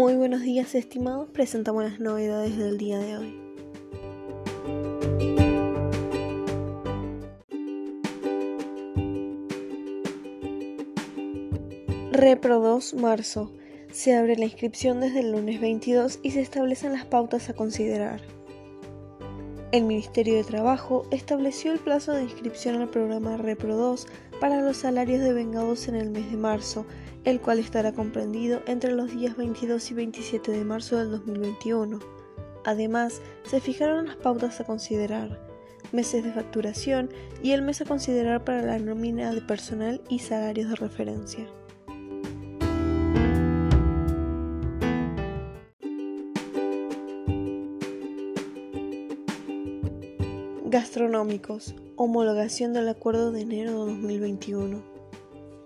Muy buenos días estimados, presentamos las novedades del día de hoy. Repro 2 marzo. Se abre la inscripción desde el lunes 22 y se establecen las pautas a considerar. El Ministerio de Trabajo estableció el plazo de inscripción al programa Repro 2 para los salarios devengados en el mes de marzo, el cual estará comprendido entre los días 22 y 27 de marzo del 2021. Además, se fijaron las pautas a considerar, meses de facturación y el mes a considerar para la nómina de personal y salarios de referencia. Gastronómicos. Homologación del Acuerdo de enero de 2021.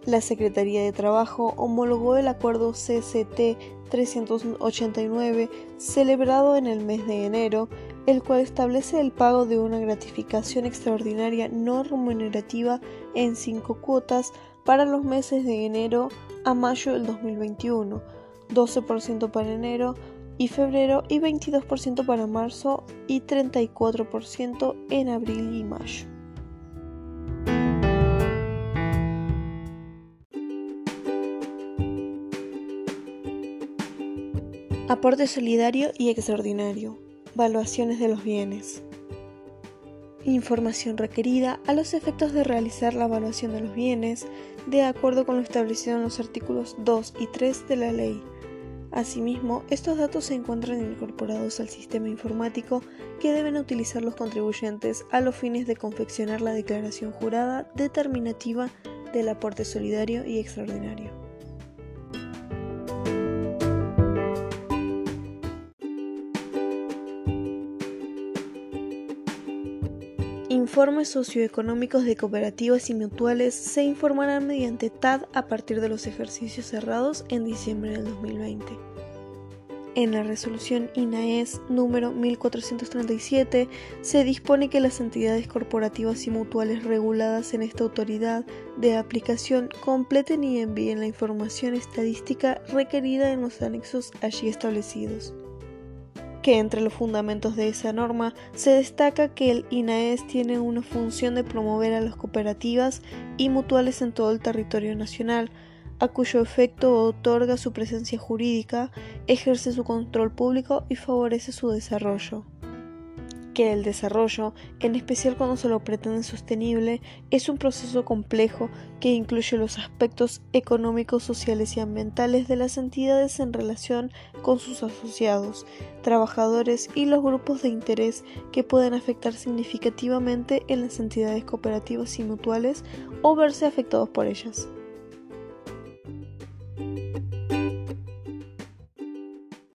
La Secretaría de Trabajo homologó el Acuerdo CCT 389 celebrado en el mes de enero, el cual establece el pago de una gratificación extraordinaria no remunerativa en cinco cuotas para los meses de enero a mayo del 2021, 12% para enero, y febrero y 22% para marzo y 34% en abril y mayo. Aporte solidario y extraordinario. Valuaciones de los bienes. Información requerida a los efectos de realizar la evaluación de los bienes de acuerdo con lo establecido en los artículos 2 y 3 de la ley Asimismo, estos datos se encuentran incorporados al sistema informático que deben utilizar los contribuyentes a los fines de confeccionar la declaración jurada determinativa del aporte solidario y extraordinario. Informes socioeconómicos de cooperativas y mutuales se informarán mediante TAD a partir de los ejercicios cerrados en diciembre del 2020. En la resolución INAES número 1437 se dispone que las entidades corporativas y mutuales reguladas en esta autoridad de aplicación completen y envíen la información estadística requerida en los anexos allí establecidos que entre los fundamentos de esa norma se destaca que el INAES tiene una función de promover a las cooperativas y mutuales en todo el territorio nacional, a cuyo efecto otorga su presencia jurídica, ejerce su control público y favorece su desarrollo que el desarrollo, en especial cuando se lo pretende sostenible, es un proceso complejo que incluye los aspectos económicos, sociales y ambientales de las entidades en relación con sus asociados, trabajadores y los grupos de interés que pueden afectar significativamente en las entidades cooperativas y mutuales o verse afectados por ellas.